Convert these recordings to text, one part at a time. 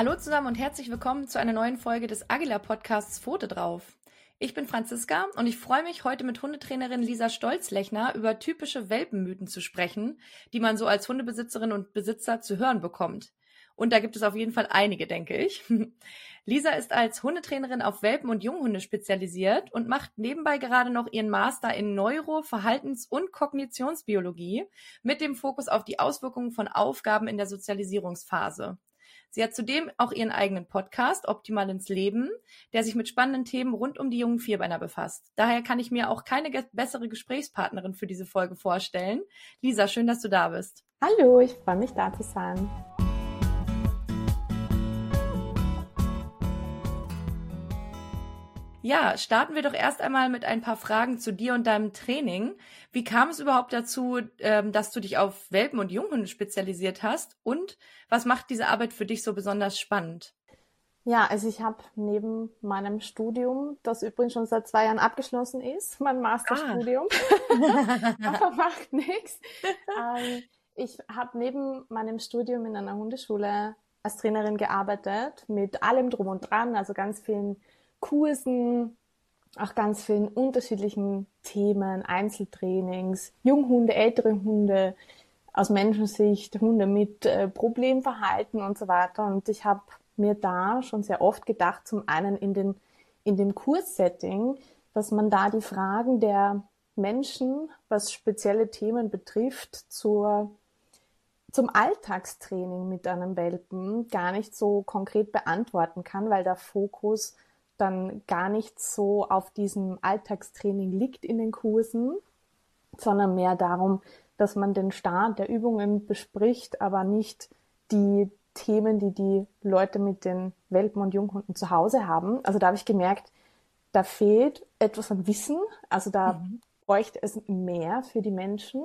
Hallo zusammen und herzlich willkommen zu einer neuen Folge des Agila Podcasts Pfote drauf. Ich bin Franziska und ich freue mich, heute mit Hundetrainerin Lisa Stolzlechner über typische Welpenmythen zu sprechen, die man so als Hundebesitzerin und Besitzer zu hören bekommt. Und da gibt es auf jeden Fall einige, denke ich. Lisa ist als Hundetrainerin auf Welpen und Junghunde spezialisiert und macht nebenbei gerade noch ihren Master in Neuro-, Verhaltens- und Kognitionsbiologie mit dem Fokus auf die Auswirkungen von Aufgaben in der Sozialisierungsphase. Sie hat zudem auch ihren eigenen Podcast Optimal ins Leben, der sich mit spannenden Themen rund um die jungen Vierbeiner befasst. Daher kann ich mir auch keine bessere Gesprächspartnerin für diese Folge vorstellen. Lisa, schön, dass du da bist. Hallo, ich freue mich da zu sein. Ja, starten wir doch erst einmal mit ein paar Fragen zu dir und deinem Training. Wie kam es überhaupt dazu, ähm, dass du dich auf Welpen und Junghunde spezialisiert hast? Und was macht diese Arbeit für dich so besonders spannend? Ja, also ich habe neben meinem Studium, das übrigens schon seit zwei Jahren abgeschlossen ist, mein Masterstudium, ah. aber macht nichts. Ähm, ich habe neben meinem Studium in einer Hundeschule als Trainerin gearbeitet, mit allem drum und dran, also ganz vielen Kursen, auch ganz vielen unterschiedlichen Themen, Einzeltrainings, Junghunde, ältere Hunde, aus Menschensicht, Hunde mit äh, Problemverhalten und so weiter. Und ich habe mir da schon sehr oft gedacht, zum einen in, den, in dem Kurssetting, dass man da die Fragen der Menschen, was spezielle Themen betrifft, zur, zum Alltagstraining mit einem Welpen gar nicht so konkret beantworten kann, weil der Fokus dann gar nicht so auf diesem Alltagstraining liegt in den Kursen, sondern mehr darum, dass man den Start der Übungen bespricht, aber nicht die Themen, die die Leute mit den Welpen und Junghunden zu Hause haben. Also da habe ich gemerkt, da fehlt etwas an Wissen. Also da mhm. bräuchte es mehr für die Menschen.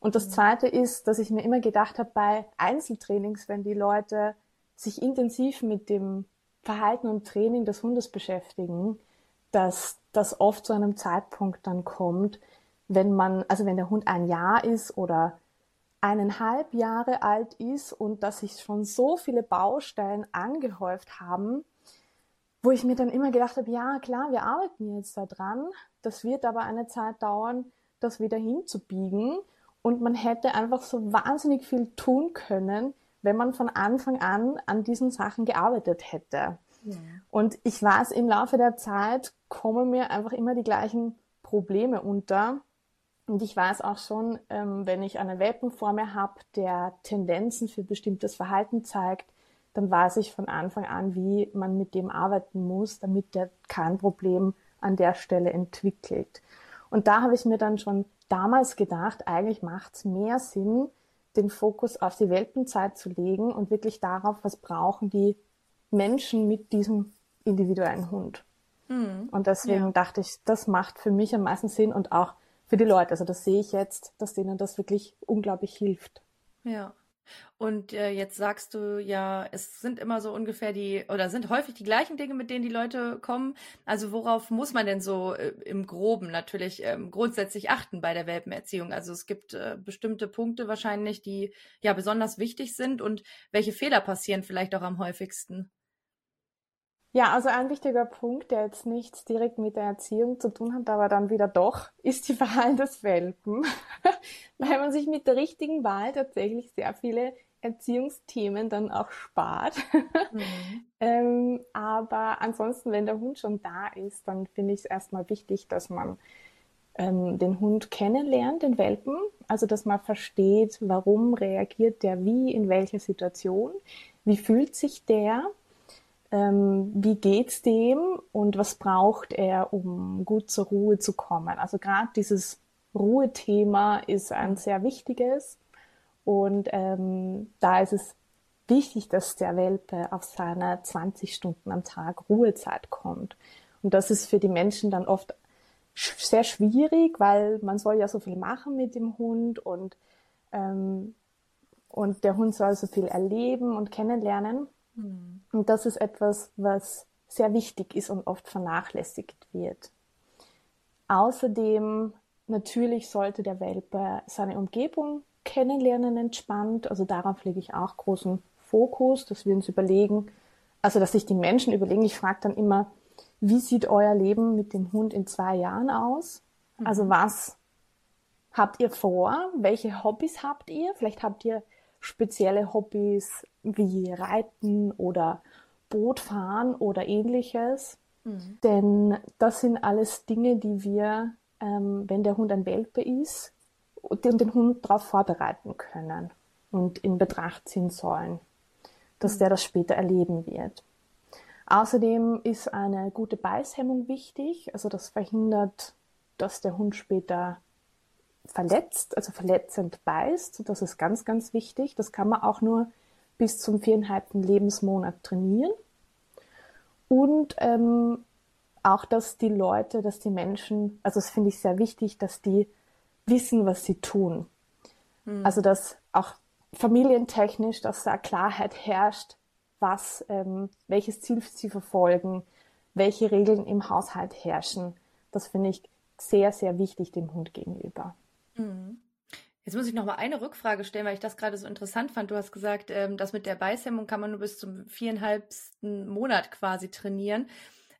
Und das mhm. Zweite ist, dass ich mir immer gedacht habe, bei Einzeltrainings, wenn die Leute sich intensiv mit dem Verhalten und Training des Hundes beschäftigen, dass das oft zu einem Zeitpunkt dann kommt, wenn man, also wenn der Hund ein Jahr ist oder eineinhalb Jahre alt ist und dass sich schon so viele Baustellen angehäuft haben, wo ich mir dann immer gedacht habe, ja klar, wir arbeiten jetzt da dran, das wird aber eine Zeit dauern, das wieder hinzubiegen. Und man hätte einfach so wahnsinnig viel tun können, wenn man von Anfang an an diesen Sachen gearbeitet hätte. Ja. Und ich weiß, im Laufe der Zeit kommen mir einfach immer die gleichen Probleme unter. Und ich weiß auch schon, ähm, wenn ich einen Welpen vor mir habe, der Tendenzen für bestimmtes Verhalten zeigt, dann weiß ich von Anfang an, wie man mit dem arbeiten muss, damit der kein Problem an der Stelle entwickelt. Und da habe ich mir dann schon damals gedacht, eigentlich macht es mehr Sinn, den Fokus auf die Welpenzeit zu legen und wirklich darauf, was brauchen die Menschen mit diesem individuellen Hund. Mhm. Und deswegen ja. dachte ich, das macht für mich am meisten Sinn und auch für die Leute. Also das sehe ich jetzt, dass denen das wirklich unglaublich hilft. Ja. Und äh, jetzt sagst du ja, es sind immer so ungefähr die oder sind häufig die gleichen Dinge, mit denen die Leute kommen. Also worauf muss man denn so äh, im Groben natürlich ähm, grundsätzlich achten bei der Welpenerziehung? Also es gibt äh, bestimmte Punkte wahrscheinlich, die ja besonders wichtig sind und welche Fehler passieren vielleicht auch am häufigsten? Ja, also ein wichtiger Punkt, der jetzt nichts direkt mit der Erziehung zu tun hat, aber dann wieder doch, ist die Wahl des Welpen. Weil man sich mit der richtigen Wahl tatsächlich sehr viele Erziehungsthemen dann auch spart. Mhm. ähm, aber ansonsten, wenn der Hund schon da ist, dann finde ich es erstmal wichtig, dass man ähm, den Hund kennenlernt, den Welpen. Also, dass man versteht, warum reagiert der wie, in welcher Situation, wie fühlt sich der ähm, wie geht's dem und was braucht er, um gut zur Ruhe zu kommen. Also gerade dieses Ruhethema ist ein sehr wichtiges und ähm, da ist es wichtig, dass der Welpe auf seine 20 Stunden am Tag Ruhezeit kommt. Und das ist für die Menschen dann oft sehr schwierig, weil man soll ja so viel machen mit dem Hund und, ähm, und der Hund soll so viel erleben und kennenlernen. Mhm. Und das ist etwas, was sehr wichtig ist und oft vernachlässigt wird. Außerdem natürlich sollte der Welpe seine Umgebung kennenlernen entspannt. Also darauf lege ich auch großen Fokus, dass wir uns überlegen, Also, dass sich die Menschen überlegen, ich frage dann immer, wie sieht euer Leben mit dem Hund in zwei Jahren aus? Also mhm. was habt ihr vor? Welche Hobbys habt ihr? Vielleicht habt ihr spezielle Hobbys wie Reiten oder Bootfahren oder ähnliches. Mhm. Denn das sind alles Dinge, die wir, ähm, wenn der Hund ein Welpe ist, den, den Hund darauf vorbereiten können und in Betracht ziehen sollen, dass mhm. der das später erleben wird. Außerdem ist eine gute Beißhemmung wichtig. Also das verhindert, dass der Hund später verletzt, also verletzend beißt. Das ist ganz, ganz wichtig. Das kann man auch nur bis zum viereinhalbten Lebensmonat trainieren. Und ähm, auch, dass die Leute, dass die Menschen, also das finde ich sehr wichtig, dass die wissen, was sie tun. Mhm. Also dass auch familientechnisch, dass da Klarheit herrscht, was, ähm, welches Ziel sie verfolgen, welche Regeln im Haushalt herrschen. Das finde ich sehr, sehr wichtig dem Hund gegenüber. Mhm. Jetzt muss ich noch mal eine Rückfrage stellen, weil ich das gerade so interessant fand. Du hast gesagt, ähm, das mit der Beißhemmung kann man nur bis zum viereinhalbsten Monat quasi trainieren.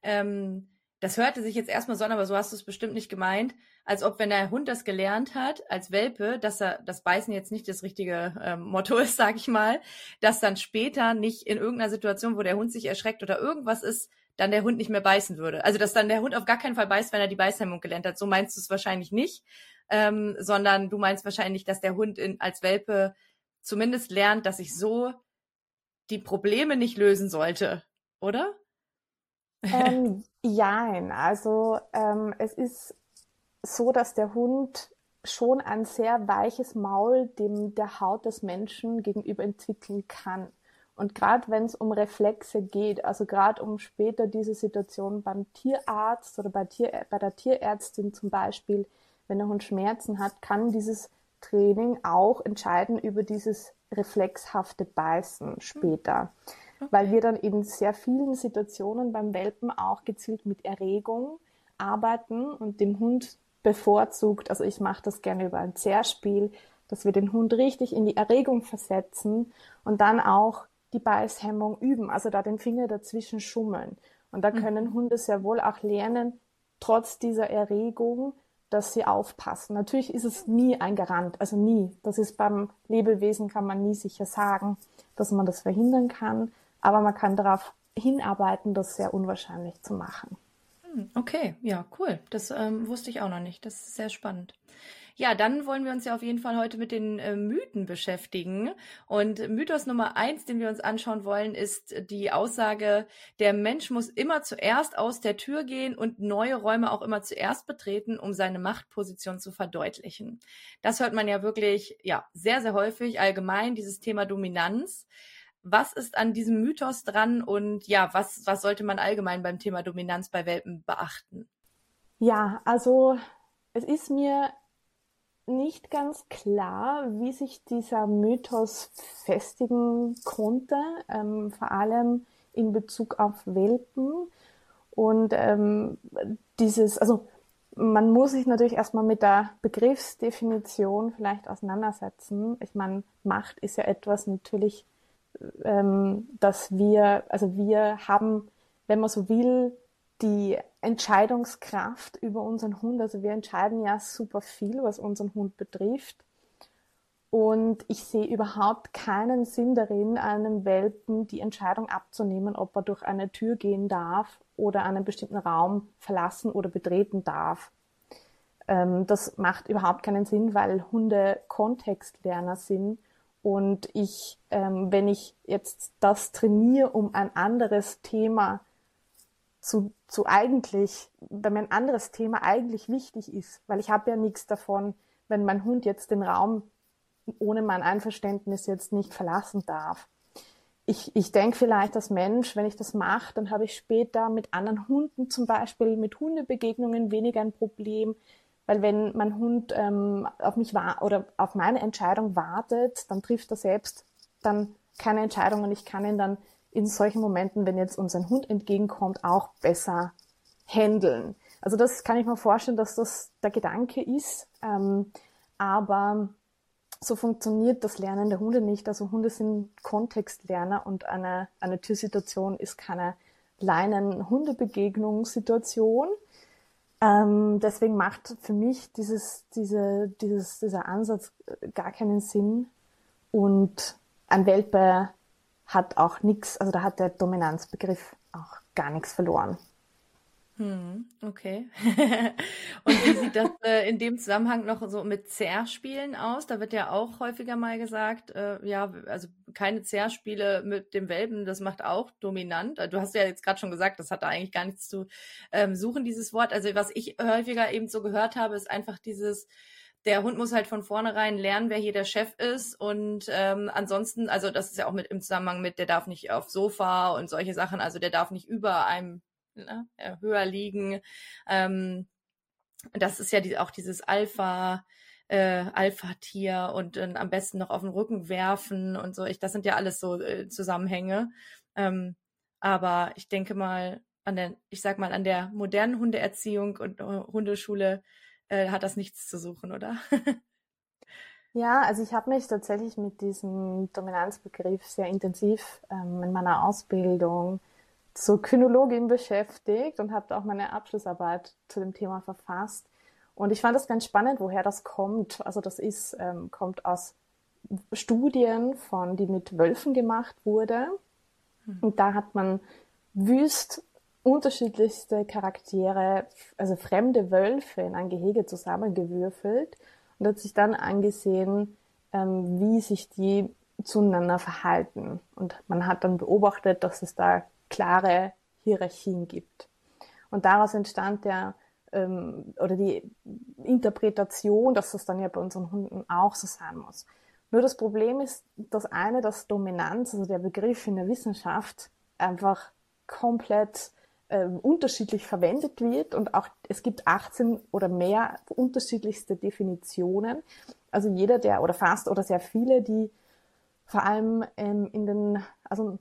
Ähm, das hörte sich jetzt erstmal so an, aber so hast du es bestimmt nicht gemeint, als ob wenn der Hund das gelernt hat als Welpe, dass er das Beißen jetzt nicht das richtige ähm, Motto ist, sag ich mal, dass dann später nicht in irgendeiner Situation, wo der Hund sich erschreckt oder irgendwas ist, dann der Hund nicht mehr beißen würde. Also dass dann der Hund auf gar keinen Fall beißt, wenn er die Beißhemmung gelernt hat. So meinst du es wahrscheinlich nicht, ähm, sondern du meinst wahrscheinlich, dass der Hund in, als Welpe zumindest lernt, dass ich so die Probleme nicht lösen sollte, oder? Ähm, jein, also ähm, es ist so, dass der Hund schon ein sehr weiches Maul dem der Haut des Menschen gegenüber entwickeln kann. Und gerade wenn es um Reflexe geht, also gerade um später diese Situation beim Tierarzt oder bei, Tier, bei der Tierärztin zum Beispiel, wenn der Hund Schmerzen hat, kann dieses Training auch entscheiden über dieses reflexhafte Beißen später. Okay. Weil wir dann in sehr vielen Situationen beim Welpen auch gezielt mit Erregung arbeiten und dem Hund bevorzugt, also ich mache das gerne über ein Zerspiel, dass wir den Hund richtig in die Erregung versetzen und dann auch die Beißhemmung üben, also da den Finger dazwischen schummeln. Und da können mhm. Hunde sehr wohl auch lernen, trotz dieser Erregung, dass sie aufpassen. Natürlich ist es nie ein Garant, also nie. Das ist beim Lebewesen kann man nie sicher sagen, dass man das verhindern kann, aber man kann darauf hinarbeiten, das sehr unwahrscheinlich zu machen. Hm, okay, ja, cool. Das ähm, wusste ich auch noch nicht. Das ist sehr spannend. Ja, dann wollen wir uns ja auf jeden Fall heute mit den äh, Mythen beschäftigen. Und Mythos Nummer eins, den wir uns anschauen wollen, ist die Aussage, der Mensch muss immer zuerst aus der Tür gehen und neue Räume auch immer zuerst betreten, um seine Machtposition zu verdeutlichen. Das hört man ja wirklich, ja, sehr, sehr häufig allgemein, dieses Thema Dominanz. Was ist an diesem Mythos dran und ja, was, was sollte man allgemein beim Thema Dominanz bei Welpen beachten? Ja, also es ist mir nicht ganz klar, wie sich dieser Mythos festigen konnte, ähm, vor allem in Bezug auf Welpen. Und ähm, dieses, also man muss sich natürlich erstmal mit der Begriffsdefinition vielleicht auseinandersetzen. Ich meine, Macht ist ja etwas natürlich, ähm, dass wir, also wir haben, wenn man so will, die Entscheidungskraft über unseren Hund. Also wir entscheiden ja super viel, was unseren Hund betrifft. Und ich sehe überhaupt keinen Sinn darin, einem Welpen die Entscheidung abzunehmen, ob er durch eine Tür gehen darf oder einen bestimmten Raum verlassen oder betreten darf. Ähm, das macht überhaupt keinen Sinn, weil Hunde Kontextlerner sind. Und ich, ähm, wenn ich jetzt das trainiere, um ein anderes Thema zu, zu eigentlich, wenn mir ein anderes Thema eigentlich wichtig ist, weil ich habe ja nichts davon, wenn mein Hund jetzt den Raum ohne mein Einverständnis jetzt nicht verlassen darf. Ich, ich denke vielleicht als Mensch, wenn ich das mache, dann habe ich später mit anderen Hunden zum Beispiel, mit Hundebegegnungen weniger ein Problem, weil wenn mein Hund ähm, auf mich war oder auf meine Entscheidung wartet, dann trifft er selbst dann keine Entscheidung und ich kann ihn dann in solchen Momenten, wenn jetzt uns ein Hund entgegenkommt, auch besser handeln. Also das kann ich mir vorstellen, dass das der Gedanke ist. Ähm, aber so funktioniert das Lernen der Hunde nicht. Also Hunde sind Kontextlerner und eine, eine Türsituation ist keine Leinen-Hundebegegnungssituation. Ähm, deswegen macht für mich dieses, diese, dieses, dieser Ansatz gar keinen Sinn. Und ein Welpe hat auch nichts, also da hat der Dominanzbegriff auch gar nichts verloren. Hm, okay. Und wie sieht das äh, in dem Zusammenhang noch so mit Zerspielen aus? Da wird ja auch häufiger mal gesagt, äh, ja, also keine Zerspiele mit dem Welpen, das macht auch dominant. Du hast ja jetzt gerade schon gesagt, das hat da eigentlich gar nichts zu ähm, suchen, dieses Wort. Also was ich häufiger eben so gehört habe, ist einfach dieses, der Hund muss halt von vornherein lernen, wer hier der Chef ist. Und ähm, ansonsten, also das ist ja auch mit im Zusammenhang mit, der darf nicht aufs Sofa und solche Sachen, also der darf nicht über einem ne, höher liegen. Ähm, das ist ja die, auch dieses Alpha, äh, Alpha-Tier und äh, am besten noch auf den Rücken werfen und so. Ich, das sind ja alles so äh, Zusammenhänge. Ähm, aber ich denke mal, an der, ich sag mal, an der modernen Hundeerziehung und äh, Hundeschule äh, hat das nichts zu suchen, oder? ja, also ich habe mich tatsächlich mit diesem Dominanzbegriff sehr intensiv ähm, in meiner Ausbildung zur Kynologin beschäftigt und habe auch meine Abschlussarbeit zu dem Thema verfasst. Und ich fand das ganz spannend, woher das kommt. Also das ist, ähm, kommt aus Studien von, die mit Wölfen gemacht wurde. Mhm. Und da hat man wüst unterschiedlichste Charaktere, also fremde Wölfe in ein Gehege zusammengewürfelt und hat sich dann angesehen, ähm, wie sich die zueinander verhalten. Und man hat dann beobachtet, dass es da klare Hierarchien gibt. Und daraus entstand der ähm, oder die Interpretation, dass das dann ja bei unseren Hunden auch so sein muss. Nur das Problem ist, das eine, dass Dominanz, also der Begriff in der Wissenschaft, einfach komplett ähm, unterschiedlich verwendet wird und auch es gibt 18 oder mehr unterschiedlichste Definitionen. Also jeder, der oder fast oder sehr viele, die vor allem ähm, in den, also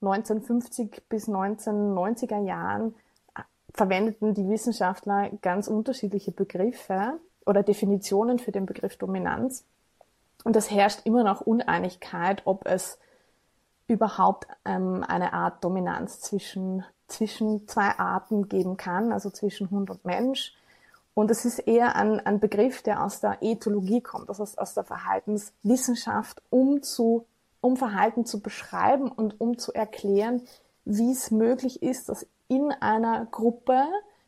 1950 bis 1990er Jahren äh, verwendeten die Wissenschaftler ganz unterschiedliche Begriffe oder Definitionen für den Begriff Dominanz. Und es herrscht immer noch Uneinigkeit, ob es überhaupt ähm, eine Art Dominanz zwischen, zwischen zwei Arten geben kann, also zwischen Hund und Mensch. Und es ist eher ein, ein Begriff, der aus der Ethologie kommt, also aus, der Verhaltenswissenschaft, um zu um Verhalten zu beschreiben und um zu erklären, wie es möglich ist, dass in einer Gruppe,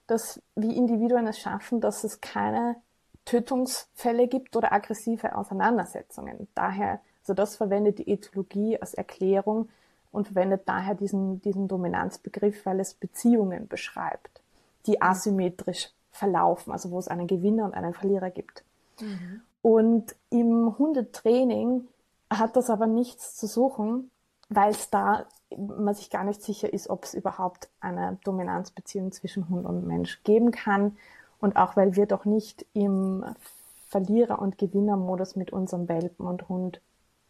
dass wie Individuen es schaffen, dass es keine Tötungsfälle gibt oder aggressive Auseinandersetzungen. Daher, also das verwendet die Ethologie als Erklärung und verwendet daher diesen, diesen Dominanzbegriff, weil es Beziehungen beschreibt, die asymmetrisch verlaufen, also wo es einen Gewinner und einen Verlierer gibt. Mhm. Und im Hundetraining hat das aber nichts zu suchen, weil es da man sich gar nicht sicher ist, ob es überhaupt eine Dominanzbeziehung zwischen Hund und Mensch geben kann. Und auch weil wir doch nicht im Verlierer- und Gewinnermodus mit unserem Welpen und Hund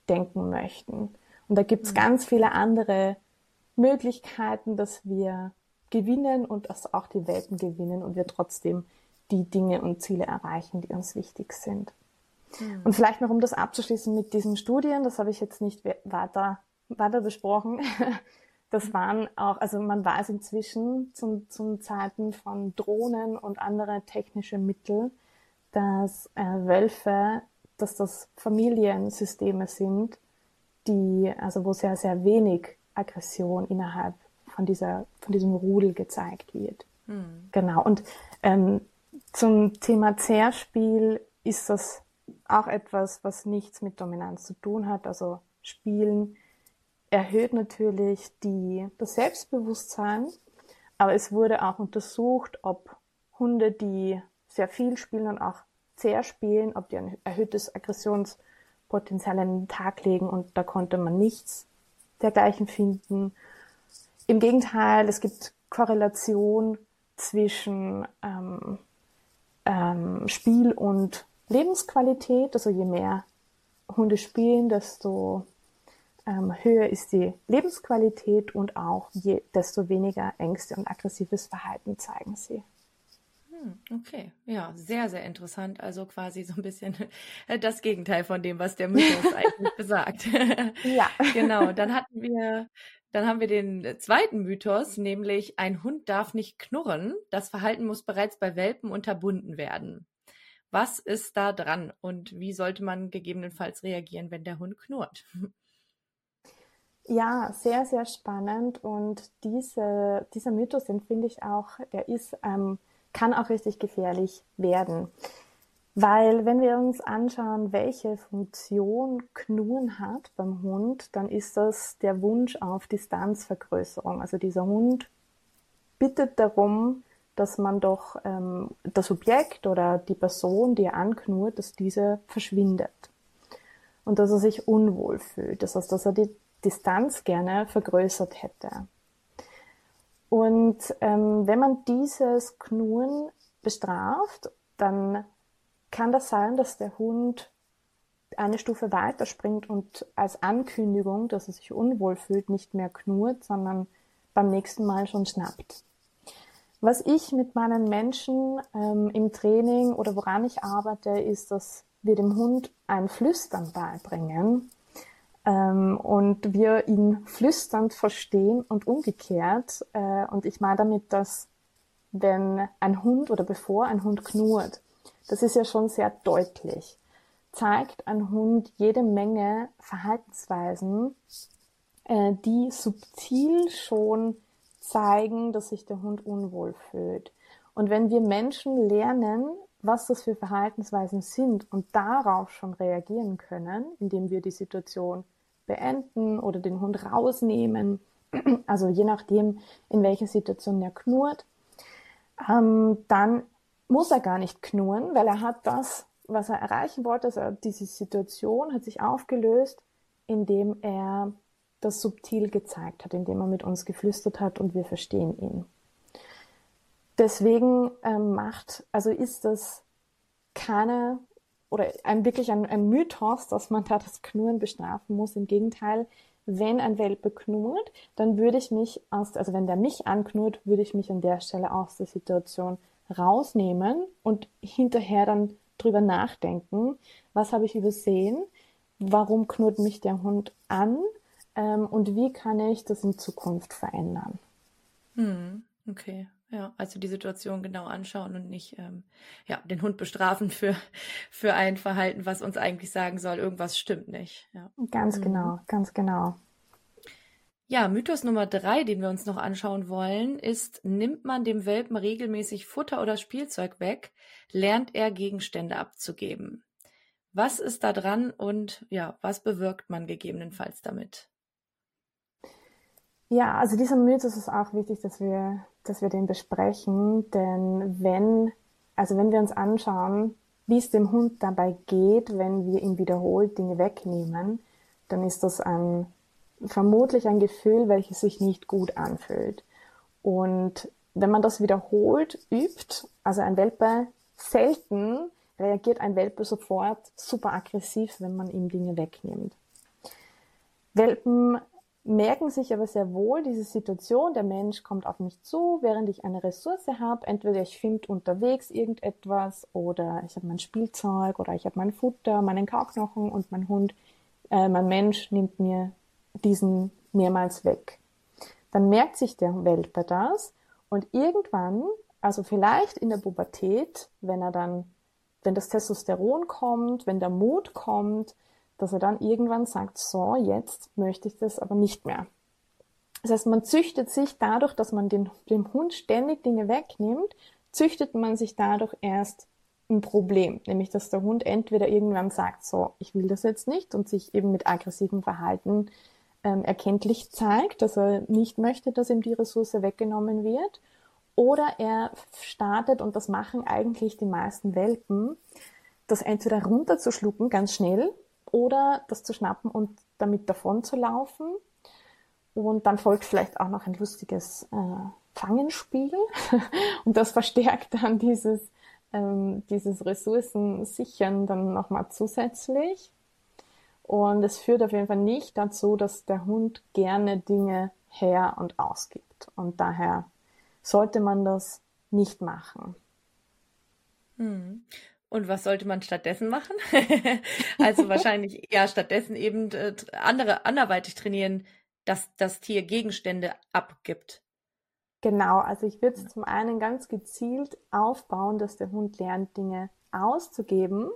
denken möchten. Und da gibt es mhm. ganz viele andere Möglichkeiten, dass wir gewinnen und dass auch die Welpen gewinnen und wir trotzdem die Dinge und Ziele erreichen, die uns wichtig sind. Mhm. Und vielleicht noch, um das abzuschließen mit diesen Studien, das habe ich jetzt nicht weiter, weiter besprochen. Das waren auch, also man weiß inzwischen zum, zum Zeiten von Drohnen und andere technische Mittel, dass äh, Wölfe, dass das Familiensysteme sind, die, also wo sehr, sehr wenig Aggression innerhalb von dieser, von diesem Rudel gezeigt wird. Mhm. Genau. Und ähm, zum Thema Zerspiel ist das auch etwas, was nichts mit Dominanz zu tun hat. Also Spielen erhöht natürlich die, das Selbstbewusstsein, aber es wurde auch untersucht, ob Hunde, die sehr viel spielen und auch sehr spielen, ob die ein erhöhtes Aggressionspotenzial an den Tag legen und da konnte man nichts dergleichen finden. Im Gegenteil, es gibt Korrelation zwischen ähm, ähm, Spiel und Lebensqualität. Also je mehr Hunde spielen, desto ähm, höher ist die Lebensqualität und auch je, desto weniger Ängste und aggressives Verhalten zeigen sie. Hm, okay, ja, sehr, sehr interessant. Also quasi so ein bisschen das Gegenteil von dem, was der Mythos eigentlich besagt. Ja. Genau, dann hatten wir, dann haben wir den zweiten Mythos, nämlich ein Hund darf nicht knurren. Das Verhalten muss bereits bei Welpen unterbunden werden. Was ist da dran und wie sollte man gegebenenfalls reagieren, wenn der Hund knurrt? Ja, sehr, sehr spannend. Und diese, dieser Mythos, den finde ich auch, der ist, ähm, kann auch richtig gefährlich werden. Weil wenn wir uns anschauen, welche Funktion Knurren hat beim Hund, dann ist das der Wunsch auf Distanzvergrößerung. Also dieser Hund bittet darum, dass man doch ähm, das Objekt oder die Person, die er anknurrt, dass diese verschwindet. Und dass er sich unwohl fühlt. Das heißt, dass er die Distanz gerne vergrößert hätte. Und ähm, wenn man dieses Knurren bestraft, dann kann das sein, dass der Hund eine Stufe weiter springt und als Ankündigung, dass er sich unwohl fühlt, nicht mehr knurrt, sondern beim nächsten Mal schon schnappt. Was ich mit meinen Menschen ähm, im Training oder woran ich arbeite, ist, dass wir dem Hund ein Flüstern beibringen ähm, und wir ihn flüsternd verstehen und umgekehrt. Äh, und ich meine damit, dass wenn ein Hund oder bevor ein Hund knurrt, das ist ja schon sehr deutlich, zeigt ein Hund jede Menge Verhaltensweisen, äh, die subtil schon zeigen, dass sich der Hund unwohl fühlt. Und wenn wir Menschen lernen, was das für Verhaltensweisen sind und darauf schon reagieren können, indem wir die Situation beenden oder den Hund rausnehmen, also je nachdem, in welcher Situation er knurrt, ähm, dann muss er gar nicht knurren, weil er hat das, was er erreichen wollte, also diese Situation hat sich aufgelöst, indem er das subtil gezeigt hat, indem er mit uns geflüstert hat und wir verstehen ihn. Deswegen ähm, macht, also ist das keine oder ein, wirklich ein, ein Mythos, dass man da das Knurren bestrafen muss. Im Gegenteil, wenn ein Welpe knurrt, dann würde ich mich aus, also wenn der mich anknurrt, würde ich mich an der Stelle aus der Situation rausnehmen und hinterher dann drüber nachdenken, was habe ich übersehen, warum knurrt mich der Hund an ähm, und wie kann ich das in Zukunft verändern. Hm, okay. Ja, also die Situation genau anschauen und nicht ähm, ja, den Hund bestrafen für, für ein Verhalten, was uns eigentlich sagen soll, irgendwas stimmt nicht. Ja. Ganz mhm. genau, ganz genau. Ja, Mythos Nummer drei, den wir uns noch anschauen wollen, ist, nimmt man dem Welpen regelmäßig Futter oder Spielzeug weg, lernt er Gegenstände abzugeben. Was ist da dran und ja, was bewirkt man gegebenenfalls damit? Ja, also dieser Mythos ist auch wichtig, dass wir dass wir den besprechen, denn wenn, also wenn wir uns anschauen, wie es dem Hund dabei geht, wenn wir ihm wiederholt Dinge wegnehmen, dann ist das ein, vermutlich ein Gefühl, welches sich nicht gut anfühlt. Und wenn man das wiederholt übt, also ein Welpe selten reagiert ein Welpe sofort super aggressiv, wenn man ihm Dinge wegnimmt. Welpen merken sich aber sehr wohl diese Situation, der Mensch kommt auf mich zu, während ich eine Ressource habe. Entweder ich finde unterwegs irgendetwas oder ich habe mein Spielzeug oder ich habe mein Futter, meinen Kauknochen und mein Hund, äh, mein Mensch nimmt mir diesen mehrmals weg. Dann merkt sich der Welpe das und irgendwann, also vielleicht in der Pubertät, wenn er dann, wenn das Testosteron kommt, wenn der Mut kommt, dass er dann irgendwann sagt, so, jetzt möchte ich das aber nicht mehr. Das heißt, man züchtet sich dadurch, dass man den, dem Hund ständig Dinge wegnimmt, züchtet man sich dadurch erst ein Problem, nämlich dass der Hund entweder irgendwann sagt, so, ich will das jetzt nicht und sich eben mit aggressivem Verhalten ähm, erkenntlich zeigt, dass er nicht möchte, dass ihm die Ressource weggenommen wird, oder er startet, und das machen eigentlich die meisten Welpen, das entweder runterzuschlucken, ganz schnell, oder das zu schnappen und damit davon zu laufen. Und dann folgt vielleicht auch noch ein lustiges äh, Fangenspiel. und das verstärkt dann dieses, ähm, dieses Ressourcensichern dann nochmal zusätzlich. Und es führt auf jeden Fall nicht dazu, dass der Hund gerne Dinge her und ausgibt. Und daher sollte man das nicht machen. Hm. Und was sollte man stattdessen machen? also wahrscheinlich ja stattdessen eben äh, andere anderweitig trainieren, dass das Tier Gegenstände abgibt. Genau, also ich würde es zum einen ganz gezielt aufbauen, dass der Hund lernt, Dinge auszugeben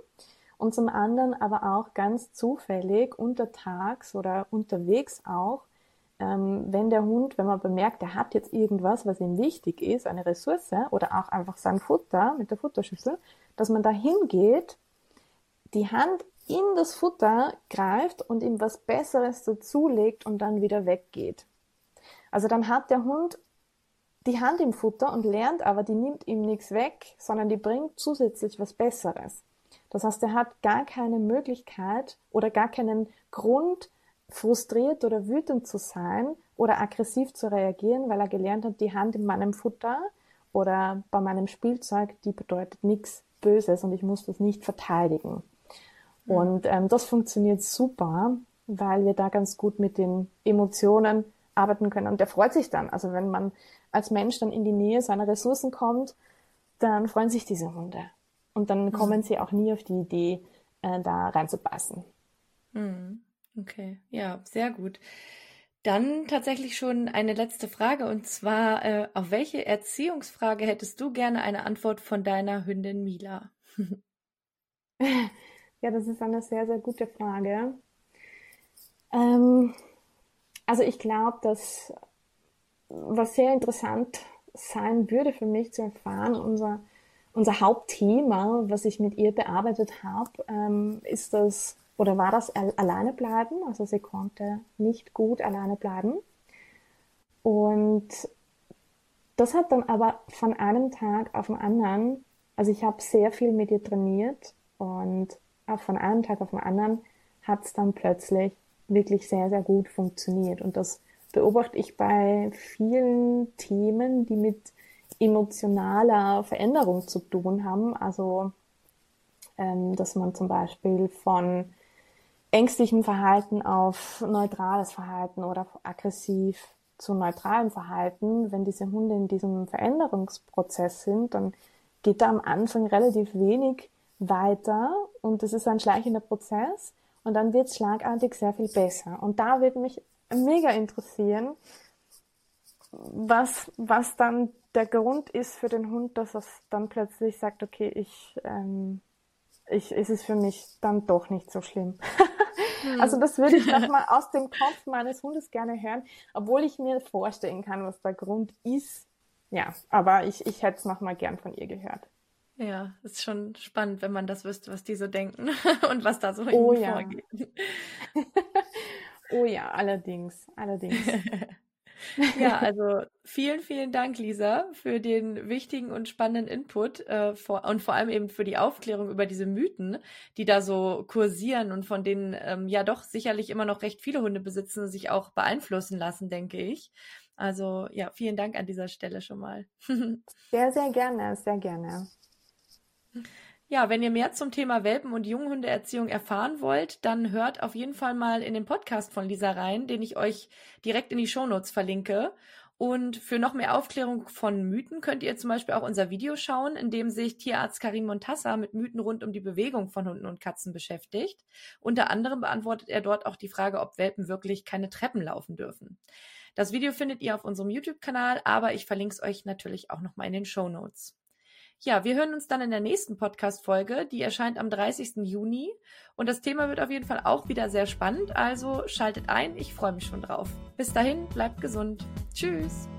und zum anderen aber auch ganz zufällig untertags oder unterwegs auch, ähm, wenn der Hund, wenn man bemerkt, er hat jetzt irgendwas, was ihm wichtig ist, eine Ressource oder auch einfach sein Futter mit der Futterschüssel, dass man da hingeht, die Hand in das Futter greift und ihm was Besseres dazulegt und dann wieder weggeht. Also dann hat der Hund die Hand im Futter und lernt aber, die nimmt ihm nichts weg, sondern die bringt zusätzlich was Besseres. Das heißt, er hat gar keine Möglichkeit oder gar keinen Grund, frustriert oder wütend zu sein oder aggressiv zu reagieren, weil er gelernt hat, die Hand in meinem Futter oder bei meinem Spielzeug, die bedeutet nichts Böses und ich muss das nicht verteidigen. Mhm. Und ähm, das funktioniert super, weil wir da ganz gut mit den Emotionen arbeiten können. Und der freut sich dann. Also wenn man als Mensch dann in die Nähe seiner Ressourcen kommt, dann freuen sich diese Hunde. Und dann mhm. kommen sie auch nie auf die Idee, äh, da reinzupassen. Mhm. Okay, ja, sehr gut. Dann tatsächlich schon eine letzte Frage und zwar, äh, auf welche Erziehungsfrage hättest du gerne eine Antwort von deiner Hündin Mila? ja, das ist eine sehr, sehr gute Frage. Ähm, also ich glaube, dass was sehr interessant sein würde für mich zu erfahren, unser unser Hauptthema, was ich mit ihr bearbeitet habe, ähm, ist das oder war das alleine bleiben. Also sie konnte nicht gut alleine bleiben. Und das hat dann aber von einem Tag auf den anderen, also ich habe sehr viel mit ihr trainiert und auch von einem Tag auf den anderen hat es dann plötzlich wirklich sehr, sehr gut funktioniert. Und das beobachte ich bei vielen Themen, die mit emotionaler Veränderung zu tun haben. Also, ähm, dass man zum Beispiel von ängstlichem Verhalten auf neutrales Verhalten oder aggressiv zu neutralem Verhalten, wenn diese Hunde in diesem Veränderungsprozess sind, dann geht da am Anfang relativ wenig weiter und es ist ein schleichender Prozess und dann wird es schlagartig sehr viel besser. Und da würde mich mega interessieren, was, was dann der Grund ist für den Hund, dass er dann plötzlich sagt, okay, ich, ähm, ich, ist es für mich dann doch nicht so schlimm. hm. Also das würde ich nochmal aus dem Kopf meines Hundes gerne hören, obwohl ich mir vorstellen kann, was der Grund ist. Ja, aber ich, ich hätte es nochmal gern von ihr gehört. Ja, ist schon spannend, wenn man das wüsste, was die so denken und was da so oh, ja. vorgeht. oh ja, allerdings, allerdings. Ja, also vielen, vielen Dank, Lisa, für den wichtigen und spannenden Input äh, vor, und vor allem eben für die Aufklärung über diese Mythen, die da so kursieren und von denen ähm, ja doch sicherlich immer noch recht viele Hundebesitzer sich auch beeinflussen lassen, denke ich. Also ja, vielen Dank an dieser Stelle schon mal. sehr, sehr gerne, sehr gerne. Ja, wenn ihr mehr zum Thema Welpen- und Junghundeerziehung erfahren wollt, dann hört auf jeden Fall mal in den Podcast von Lisa rein, den ich euch direkt in die Shownotes verlinke. Und für noch mehr Aufklärung von Mythen könnt ihr zum Beispiel auch unser Video schauen, in dem sich Tierarzt Karim Montassa mit Mythen rund um die Bewegung von Hunden und Katzen beschäftigt. Unter anderem beantwortet er dort auch die Frage, ob Welpen wirklich keine Treppen laufen dürfen. Das Video findet ihr auf unserem YouTube-Kanal, aber ich verlinke es euch natürlich auch nochmal in den Show Notes. Ja, wir hören uns dann in der nächsten Podcast-Folge. Die erscheint am 30. Juni. Und das Thema wird auf jeden Fall auch wieder sehr spannend. Also schaltet ein. Ich freue mich schon drauf. Bis dahin, bleibt gesund. Tschüss.